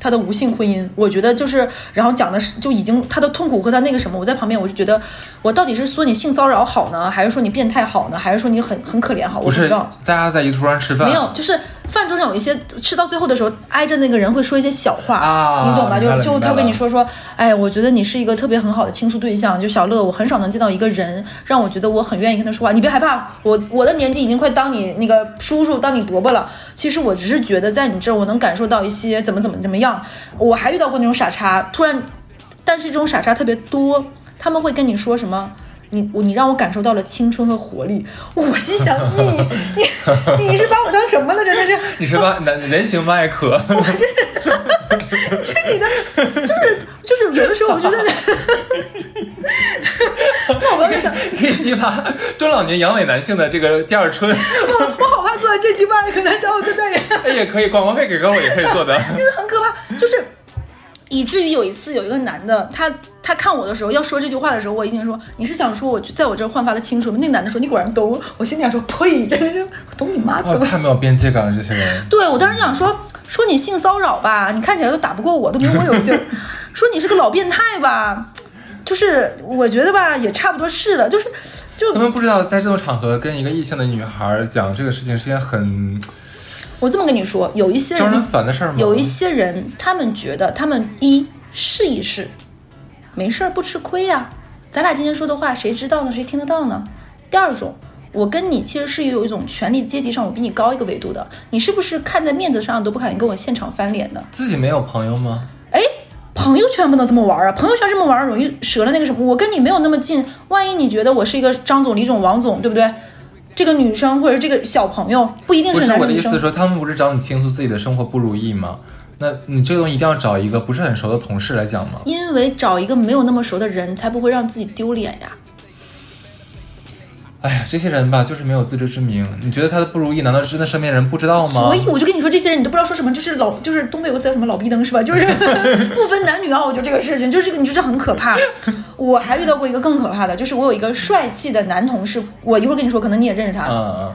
他的无性婚姻，我觉得就是，然后讲的是就已经他的痛苦和他那个什么，我在旁边我就觉得，我到底是说你性骚扰好呢，还是说你变态好呢，还是说你很很可怜好？我不知道。大家在一桌上吃饭，没有，就是饭桌上有一些吃到最后的时候，挨着那个人会说一些小话，啊你懂吧？就就他跟你说说，哎，我觉得你是一个特别很好的倾诉对象，就小乐，我很少能见到一个人让我觉得我很愿意跟他说话。你别害怕，我我的年纪已经快当你那个叔叔，当你伯伯了。其实我只是觉得在你这儿，我能感受到一些怎么怎么怎么样。我还遇到过那种傻叉，突然，但是这种傻叉特别多，他们会跟你说什么？你我你让我感受到了青春和活力，我心想你 你你是把我当什么了？真的是，你是把男人形麦克，这这你的就是就是有的时候我觉得，那我不要再想，可以激发中老年阳痿男性的这个第二春。我我好怕做完这期麦克来找我做代言，哎，也可以，广告费给个我也可以做的。真的很可怕，就是。以至于有一次有一个男的，他他看我的时候要说这句话的时候，我已经说你是想说我在我这儿焕发了青春吗？那男的说你果然懂，我心里想说呸，真的是懂你妈哦，懂。太没有边界感了，这些人。对我当时想说说你性骚扰吧，你看起来都打不过我，都没我有劲儿。说你是个老变态吧，就是我觉得吧也差不多是了，就是就他们不知道在这种场合跟一个异性的女孩讲这个事情是件很我这么跟你说，有一些招人人烦的事儿吗？有一些人，他们觉得他们一试一试，没事儿不吃亏呀、咱俩今天说的话，谁知道呢？谁听得到呢？第二种，我跟你其实是有一种权力阶级上，我比你高一个维度的，你是不是看在面子上都不敢跟我现场翻脸呢？自己没有朋友吗？哎，朋友圈不能这么玩啊！朋友圈这么玩容易折了那个什么。我跟你没有那么近，万一你觉得我是一个张总、李总、王总，对不对？这个女生或者这个小朋友不一定是男生不是。我的意思是说，他们不是找你倾诉自己的生活不如意吗？那你这个东西一定要找一个不是很熟的同事来讲吗？因为找一个没有那么熟的人，才不会让自己丢脸呀。哎呀，这些人吧，就是没有自知之明。你觉得他的不如意，难道真的身边人不知道吗？所以我就跟你说，这些人你都不知道说什么，就是老就是东北有个词叫什么老逼灯是吧？就是不分男女啊，我觉得这个事情就是这个，你说这很可怕。我还遇到过一个更可怕的，就是我有一个帅气的男同事，我一会儿跟你说，可能你也认识他。嗯嗯，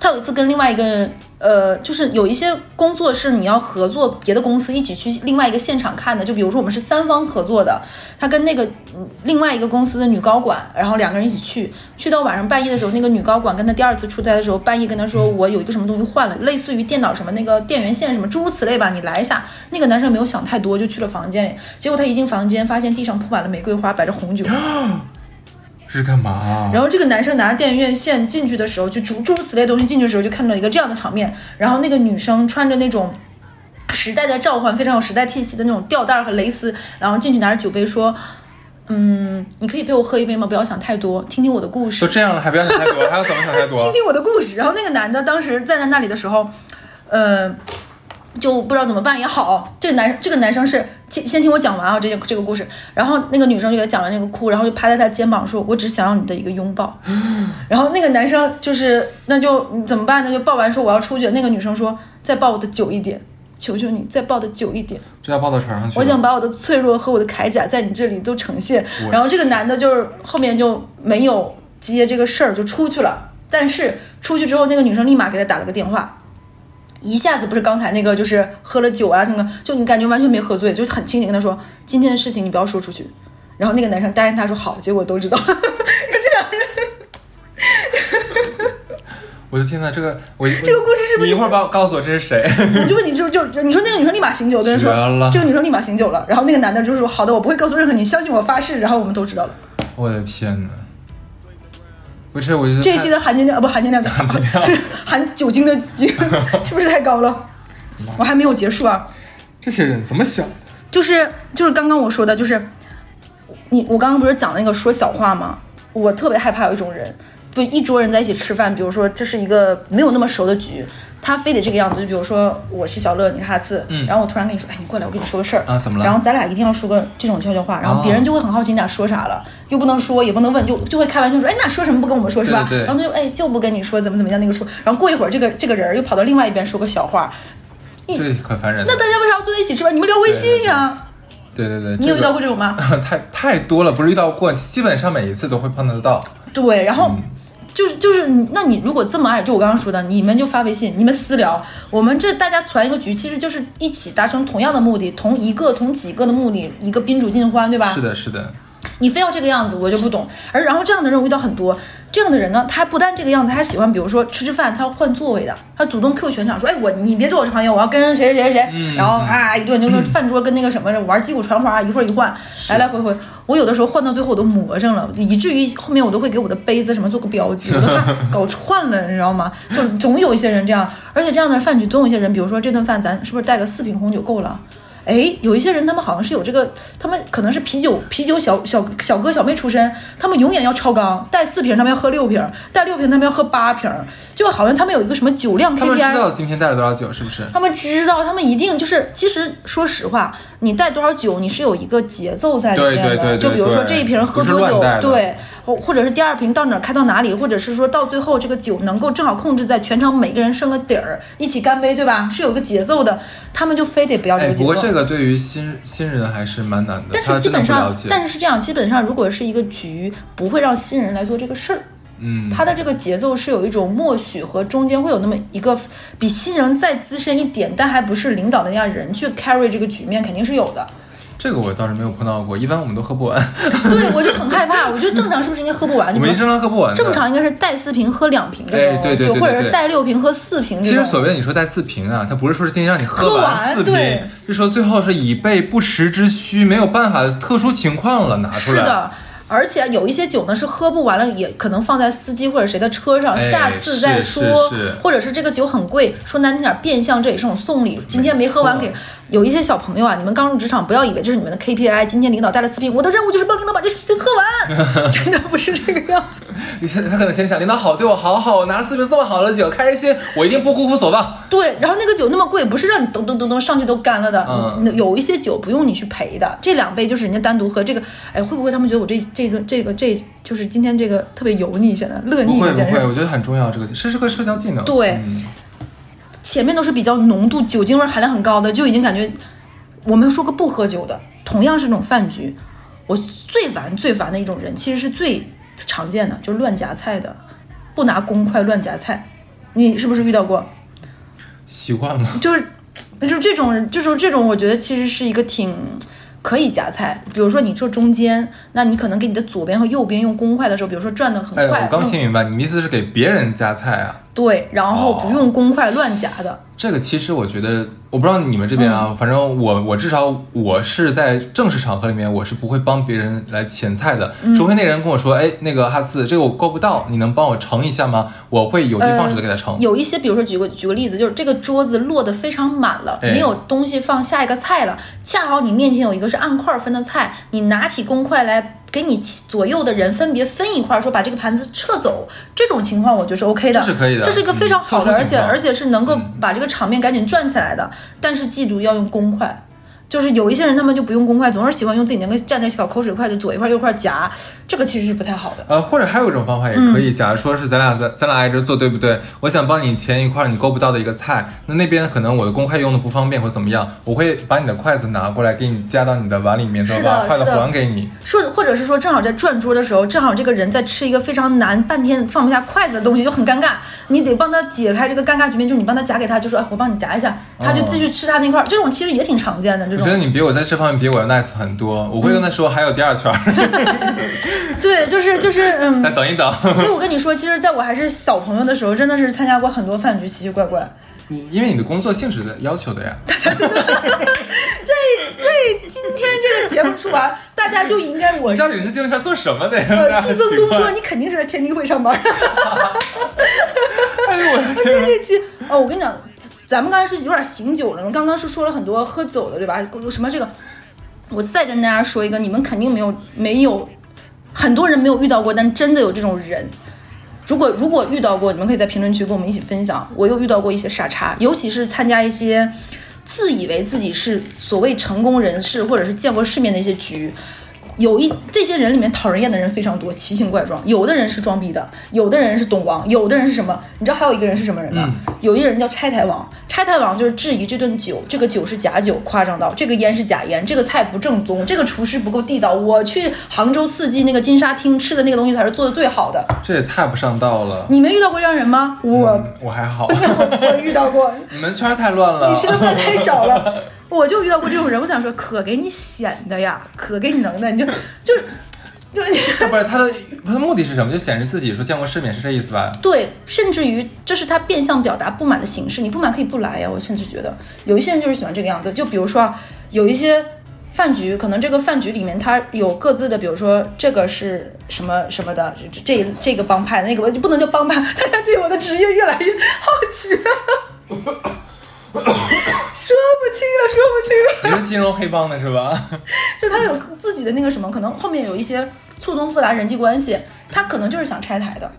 他有一次跟另外一个呃，就是有一些工作是你要合作别的公司一起去另外一个现场看的，就比如说我们是三方合作的，他跟那个嗯另外一个公司的女高管，然后两个人一起去，去到晚上半夜的时候，那个女高管跟他第二次出差的时候，半夜跟他说我有一个什么东西换了，类似于电脑什么那个电源线什么诸如此类吧，你来一下。那个男生没有想太多，就去了房间里，结果他一进房间，发现地上铺满了玫瑰花，摆着红酒。是干嘛？然后这个男生拿着电影院线进去的时候，就诸诸如此类东西进去的时候，就看到一个这样的场面。然后那个女生穿着那种时代的召唤、非常有时代气息的那种吊带儿和蕾丝，然后进去拿着酒杯说：“嗯，你可以陪我喝一杯吗？不要想太多，听听我的故事都。这样了，还不要想太多，还要怎么想太多 听？听我的故事。然后那个男的当时站在那里的时候，呃，就不知道怎么办也好。这个男这个男生是先先听我讲完啊，这件这个故事。然后那个女生就给他讲了那个哭，然后就趴在他肩膀说：“我只想要你的一个拥抱。”然后那个男生就是那就怎么办呢？就抱完说我要出去。那个女生说：“再抱我的久一点，求求你再抱的久一点。”就要抱到床上去。我想把我的脆弱和我的铠甲在你这里都呈现。然后这个男的就是后面就没有接这个事儿，就出去了。但是出去之后，那个女生立马给他打了个电话，一下子不是刚才那个就是喝了酒啊什么的，就你感觉完全没喝醉，就是很清醒跟他说今天的事情你不要说出去。然后那个男生答应他说好，结果都知道，这两个人。我的天呐，这个我 这个故事是不是你一会儿把我告诉我这是谁？我就问你就就就你说那个女生立马醒酒，跟他说这个女生立马醒酒了，然后那个男的就是说好的，我不会告诉任何你，相信我发誓。然后我们都知道了。我的天呐，不是，我觉得这一期的含金量啊不含金量，含金量 含酒精的精 是不是太高了？我还没有结束啊，这些人怎么想？就是就是刚刚我说的，就是你我刚刚不是讲那个说小话吗？我特别害怕有一种人，不一桌人在一起吃饭，比如说这是一个没有那么熟的局，他非得这个样子，就比如说我是小乐，你是哈次，嗯然后我突然跟你说，哎，你过来，我跟你说个事儿啊怎么了然后咱俩一定要说个这种悄悄话，然后别人就会很好奇你俩说啥了，又不能说，也不能问，就就会开玩笑说，哎，你俩说什么不跟我们说是吧？对对对然后他就哎就不跟你说怎么怎么样那个说，然后过一会儿这个这个人又跑到另外一边说个小话，这很烦人。那大家为啥要坐在一起吃饭？你们聊微信呀？对对对，你有遇到过这种吗？太太多了，不是遇到过，基本上每一次都会碰得到。对，然嗯后就是就是，那你如果这么爱，就我刚刚说的，你们就发微信，你们私聊，我们这大家攒一个局，其实就是一起达成同样的目的，同一个同几个的目的，一个宾主尽欢，对吧？是的，是的，你非要这个样子，我就不懂。而然后这样的人我遇到很多，这样的人呢，他不但这个样子，他还喜欢，比如说吃吃饭，他要换座位的，他主动 Q 全场说，哎，我你别坐我旁边，我要跟谁谁谁谁，嗯然后啊一顿就跟 饭桌跟那个什么玩击鼓传花，一会儿一换，来来回回。我有的时候换到最后我都魔怔了，以至于后面我都会给我的杯子什么做个标记，我都怕 搞串了，你知道吗？就总有一些人这样，而且这样的饭局总有一些人，比如说这顿饭咱是不是带个四瓶红酒够了？哎，有一些人他们好像是有这个，他们可能是啤酒啤酒小小小哥小妹出身，他们永远要超纲，带四瓶他们要喝六瓶，带六瓶他们要喝八瓶，就好像他们有一个什么酒量他们知。道今天带了多少酒，是不是？他们知道，他们一定就是，其实说实话，你带多少酒，你是有一个节奏在里面的。对对对对就比如说这一瓶喝多久对，或或者是第二瓶到哪儿开到哪里，或者是说到最后这个酒能够正好控制在全场每个人剩个底儿，一起干杯，对吧？是有个节奏的，他们就非得不要这哎，个节奏。不过这个对于新新人还是蛮难的，但是基本上。但是是这样，基本上如果是一个局，不会让新人来做这个事儿。嗯，他的这个节奏是有一种默许和中间会有那么一个比新人再资深一点，但还不是领导的那样人去 carry 这个局面，肯定是有的。这个我倒是没有碰到过，一般我们都喝不完，对，我就很害怕。我觉得正常是不是应该喝不完？我们一生常喝不完。正常应该是带四瓶喝两瓶这种，哎对对对对或者是带六瓶喝四瓶这种。其实所谓的你说带四瓶啊，它不是说是今天让你喝喝完四瓶对，是说最后是以备不时之需，没有办法特殊情况了拿出来。是的。而且有一些酒呢是喝不完了，也可能放在司机或者谁的车上，哎下次再说。或者是这个酒很贵，说难听点，变相这也是种送礼。今天没喝完给有一些小朋友啊，你们刚入职场，不要以为这是你们的 KPI。今天领导带了四瓶，我的任务就是帮领导把这四瓶喝完，真的不是这个样子。他可能先想领导好对我好好，我拿了四瓶这么好的酒，开心，我一定不辜负所望。对，然后那个酒那么贵，不是让你咚咚咚咚上去都干了的。嗯有一些酒不用你去赔的，这两杯就是人家单独喝。这个，哎，会不会他们觉得我这这顿这个这就是今天这个特别油腻，现在乐不会不会，腻这件事。我觉得很重要，这个是是个社交技能。对嗯前面都是比较浓度酒精味含量很高的，就已经感觉我们说个不喝酒的，同样是那种饭局，我最烦最烦的一种人，其实是最常见的，就是乱夹菜的，不拿公筷乱夹菜。你是不是遇到过？习惯了。就是就是这种，就是这种，我觉得其实是一个挺可以夹菜。比如说你坐中间，那你可能给你的左边和右边用公筷的时候，比如说转的很哎，快，我刚听明白，你的意思是给别人夹菜啊？对，然后哦不用公筷乱夹的。这个其实我觉得，我不知道你们这边啊，嗯。反正我我至少我是在正式场合里面，我是不会帮别人来前菜的，嗯。除非那人跟我说，哎，那个哈斯，这个我够不到，你能帮我盛一下吗？我会有的放矢的给他盛。有一些，比如说举个举个例子，就是这个桌子落得非常满了，哎。没有东西放下一个菜了，恰好你面前有一个是按块分的菜，你拿起公筷来给你左右的人分别分一块，说把这个盘子撤走，这种情况我觉得是 OK 的，这是可以的。这是一个非常好的，而且而且是能够把这个场面赶紧转起来的。但是记住要用公筷。就是有一些人他们就不用公筷，总是喜欢用自己那个蘸着小口水筷子左一块右一块夹，这个其实是不太好的。呃，或者还有一种方法也可以，假如说是咱俩在咱俩挨着坐，对不对？我想帮你填一块你够不到的一个菜，那那边可能我的公筷用的不方便或怎么样，我会把你的筷子拿过来给你夹到你的碗里面，是的把筷子还给你。说，或者是说，正好在转桌的时候，正好这个人在吃一个非常难、半天放不下筷子的东西，就很尴尬。你得帮他解开这个尴尬局面，就是你帮他夹给他，就说，哎，我帮你夹一下，他就继续吃他那块儿。这种其实也挺常见的，这我觉得你比我在这方面比我要 nice 很多，我会跟他说还有第二圈儿，对，就是就是嗯再。等一等。所以我跟你说，其实在我还是小朋友的时候，真的是参加过很多饭局，奇奇怪怪。你因为你的工作性质的要求的呀。大家就这这今天这个节目出完，大家就应该我到底是经常做什么的呀？呃，季增东说哎你肯定是在天地会上班。哎呦我的 这这期哦，我跟你讲，咱们刚才是有点醒酒了，刚刚是说了很多喝酒的，对吧？什么这个，我再跟大家说一个，你们肯定没有没有，很多人没有遇到过，但真的有这种人。如果如果遇到过，你们可以在评论区跟我们一起分享。我又遇到过一些傻叉，尤其是参加一些自以为自己是所谓成功人士，或者是见过世面的一些局。有一这些人里面讨人厌的人非常多，奇形怪状。有的人是装逼的，有的人是懂王，有的人是什么？你知道还有一个人是什么人吗？有一个人叫拆台王。拆台王就是质疑这顿酒，这个酒是假酒，夸张到这个烟是假烟，这个菜不正宗，这个厨师不够地道。我去杭州四季那个金沙厅吃的那个东西才是做的最好的。这也太不上道了。你没遇到过这样人吗？我、嗯我还好，我遇到过，你们圈儿太乱了。你吃的饭太少了。我就遇到过这种人，我想说，可给你显的呀，可给你能的，你就就就这不是他的他的目的是什么？就显示自己说见过世面是这意思吧？对，甚至于这是他变相表达不满的形式。你不满可以不来呀，我甚至觉得有一些人就是喜欢这个样子。就比如说啊，有一些饭局，可能这个饭局里面他有各自的，比如说这个是什么什么的，这这这个帮派，那个就不能叫帮派，大家对我的职业越来越好奇了。说不清了，说不清了。你是金融黑帮的是吧？就他有自己的那个什么，可能后面有一些错综复杂人际关系，他可能就是想拆台的，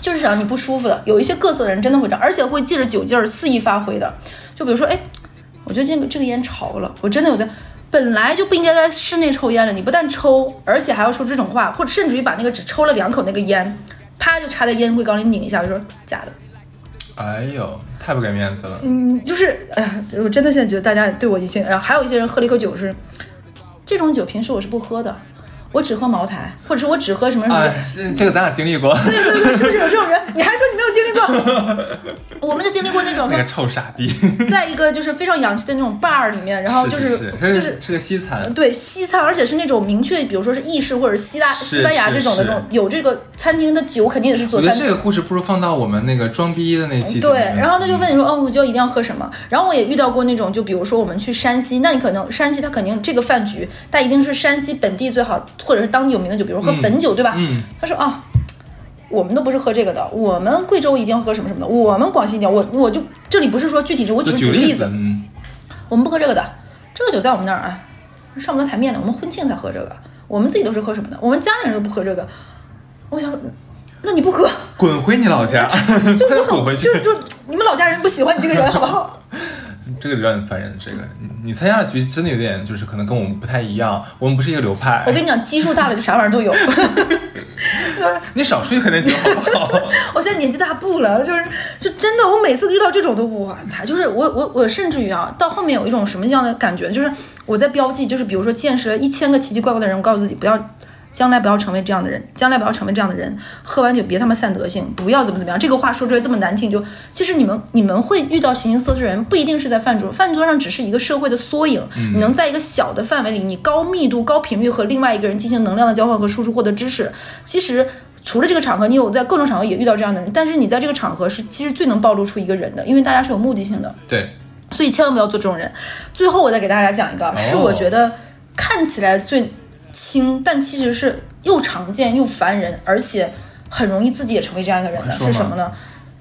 就是想让你不舒服的。有一些各色的人真的会这样，而且会借着酒劲儿肆意发挥的。就比如说，哎，我觉得这个这个烟潮了，我真的有在。本来就不应该在室内抽烟了，你不但抽，而且还要说这种话，或者甚至于把那个只抽了两口那个烟，啪就插在烟灰缸里拧一下，就说假的。哎呦，太不给面子了。嗯，就是，哎呀，我真的现在觉得大家对我一些，然后还有一些人喝了一口酒是，这种酒平时我是不喝的，我只喝茅台，或者是我只喝什么什么。这个咱俩经历过。对对对，是不是有这种人？你还说你没有经历过？我们就经历过那种说那个，臭傻逼，在一个就是非常洋气的那种 bar 里面，然后就是是就是是是个西餐，对西餐，而且是那种明确，比如说是意式或者希腊、是西班牙这种的是这种有这个餐厅的酒，肯定也是做餐我觉得这个故事不如放到我们那个装逼的那期。对，然后他就问你说，哦，我就一定要喝什么？然后我也遇到过那种，就比如说我们去山西，那你可能山西他肯定这个饭局，他一定是山西本地最好，或者是当地有名的酒，比如喝汾酒，对吧？嗯，他说啊。我们都不是喝这个的，我们贵州一定要喝什么什么的，我们广西一定要，我我就这里不是说具体，我只就是举举例子，嗯，我们不喝这个的，这个酒在我们那儿哎，上不得台面的，我们婚庆才喝这个，我们自己都是喝什么的，我们家里人都不喝这个。我想，那你不喝，滚回你老家，就我很 滚回去就。就你们老家人不喜欢你这个人，好不好？这个有点烦人。这个你你参加的局真的有点，就是可能跟我们不太一样，我们不是一个流派。我跟你讲，基数大了就啥玩意儿都有。你少说一喝点酒好？我现在年纪大不了，就是就真的，我每次遇到这种都我操，就是我我我甚至于啊，到后面有一种什么样的感觉，就是我在标记，就是比如说见识了一千个奇奇怪怪的人，我告诉自己不要。将来不要成为这样的人，将来不要成为这样的人。喝完酒别他妈散德性，不要怎么怎么样。这个话说出来这么难听，就其实你们你们会遇到形形色色的人，不一定是在饭桌，饭桌上只是一个社会的缩影。你能在一个小的范围里，你高密度、高频率和另外一个人进行能量的交换和输出，获得知识。其实除了这个场合，你有在各种场合也遇到这样的人，但是你在这个场合是其实最能暴露出一个人的，因为大家是有目的性的。对，所以千万不要做这种人。最后我再给大家讲一个，是我觉得看起来最轻，但其实是又常见又烦人，而且很容易自己也成为这样一个人的，是什么呢？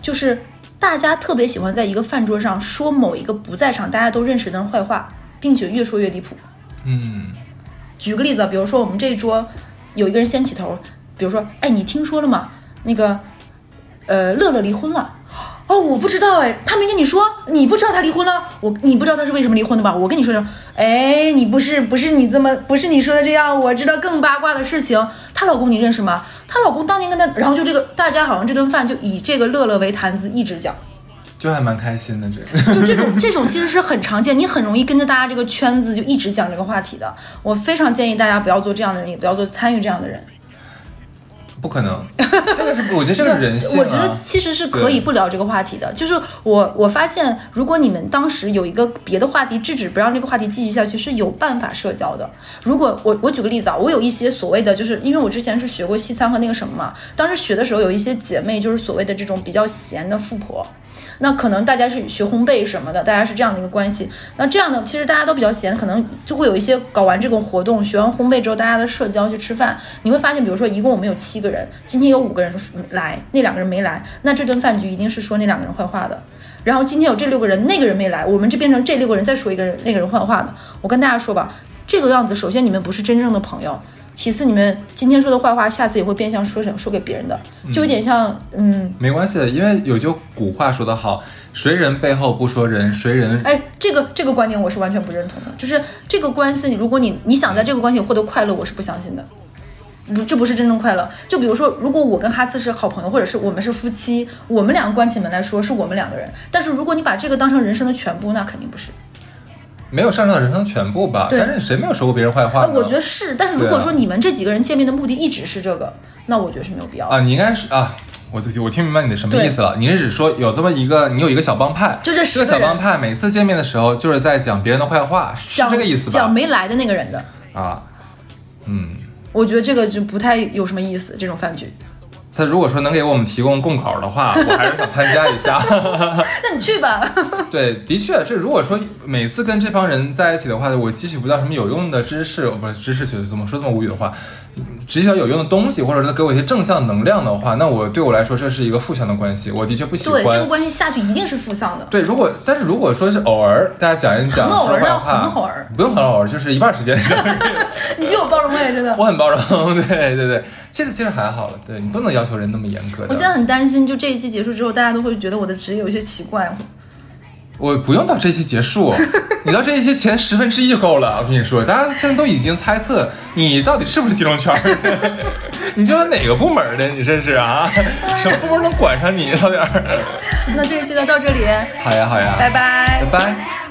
就是大家特别喜欢在一个饭桌上说某一个不在场、大家都认识的人坏话，并且越说越离谱。嗯，举个例子，比如说我们这一桌有一个人先起头，比如说，哎，你听说了吗？那个，呃，乐乐离婚了。哦，我不知道哎，他没跟你说，你不知道他离婚了，我你不知道他是为什么离婚的吧？我跟你说说，哎，你不是不是你这么不是你说的这样，我知道更八卦的事情。她老公你认识吗？她老公当年跟她，然后就这个大家好像这顿饭就以这个乐乐为谈资，一直讲。就还蛮开心的，这个就这种这种其实是很常见，你很容易跟着大家这个圈子就一直讲这个话题的。我非常建议大家不要做这样的人，也不要做参与这样的人。不可能，这个是我觉得这个是人性、啊。我觉得其实是可以不聊这个话题的。就是我我发现，如果你们当时有一个别的话题制止，不让这个话题继续下去，是有办法社交的。如果我我举个例子啊，我有一些所谓的，就是因为我之前是学过西餐和那个什么嘛，当时学的时候有一些姐妹就是所谓的这种比较闲的富婆。那可能大家是学烘焙什么的，大家是这样的一个关系。那这样的其实大家都比较闲，可能就会有一些搞完这种活动，学完烘焙之后，大家的社交去吃饭，你会发现，比如说一共我们有七个人，今天有五个人来，那两个人没来，那这顿饭局一定是说那两个人坏话的。然后今天有这六个人，那个人没来，我们就变成这六个人再说一个人那个人坏话的。我跟大家说吧，这个样子，首先你们不是真正的朋友。其次，你们今天说的坏话，下次也会变相说成说给别人的，就有点像，嗯，没关系，因为有句古话说得好，谁人背后不说人，谁人哎，这个这个观点我是完全不认同的。就是这个关系，如果你你想在这个关系获得快乐，我是不相信的。不，这不是真正快乐。就比如说，如果我跟哈次是好朋友，或者是我们是夫妻，我们两个关起门来说是我们两个人。但是如果你把这个当成人生的全部，那肯定不是。没有上升到人生全部吧？但是谁没有说过别人坏话？我觉得是。但是如果说你们这几个人见面的目的一直是这个，那我觉得是没有必要啊。你应该是啊，我我听明白你的什么意思了。你是指说有这么一个，你有一个小帮派，就这这个小帮派每次见面的时候就是在讲别人的坏话，是这个意思吧？讲没来的那个人的啊，嗯，我觉得这个就不太有什么意思，这种饭局。他如果说能给我们提供供稿的话，我还是想参加一下。那你去吧。对，的确，这如果说每次跟这帮人在一起的话，我汲取不到什么有用的知识，不是知识，怎么说这么无语的话，汲取到有用的东西，或者是给我一些正向能量的话，那我对我来说这是一个负向的关系，我的确不喜欢。对，这个关系下去一定是负向的。对，如果但是如果说是偶尔大家讲一讲，很偶尔，很偶尔，不用很偶尔，就是一半时间。你比我包容哎，真的。我很包容，对对对，其实其实还好了，对你不能要求人那么严格。我现在很担心，就这一期结束之后，大家都会觉得我的职业有一些奇怪。我不用到这期结束，你到这一期前十分之一就够了。我跟你说，大家现在都已经猜测你到底是不是金融圈的，你就是哪个部门的？你这是啊？什么部门能管上你？到点儿。那这一期就到这里。好呀，好呀，拜拜，拜拜。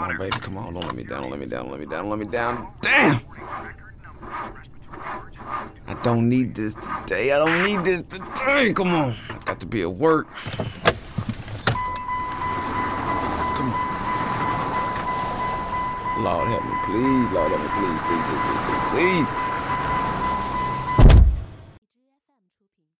Down, Don't let me down. Don't let me down. Let me down, don't let me down. Damn! I don't need this today. I don't need this today. Come on. I got to be at work. Come on. Lord help me, please. Lord help me, please, please, please, please, please.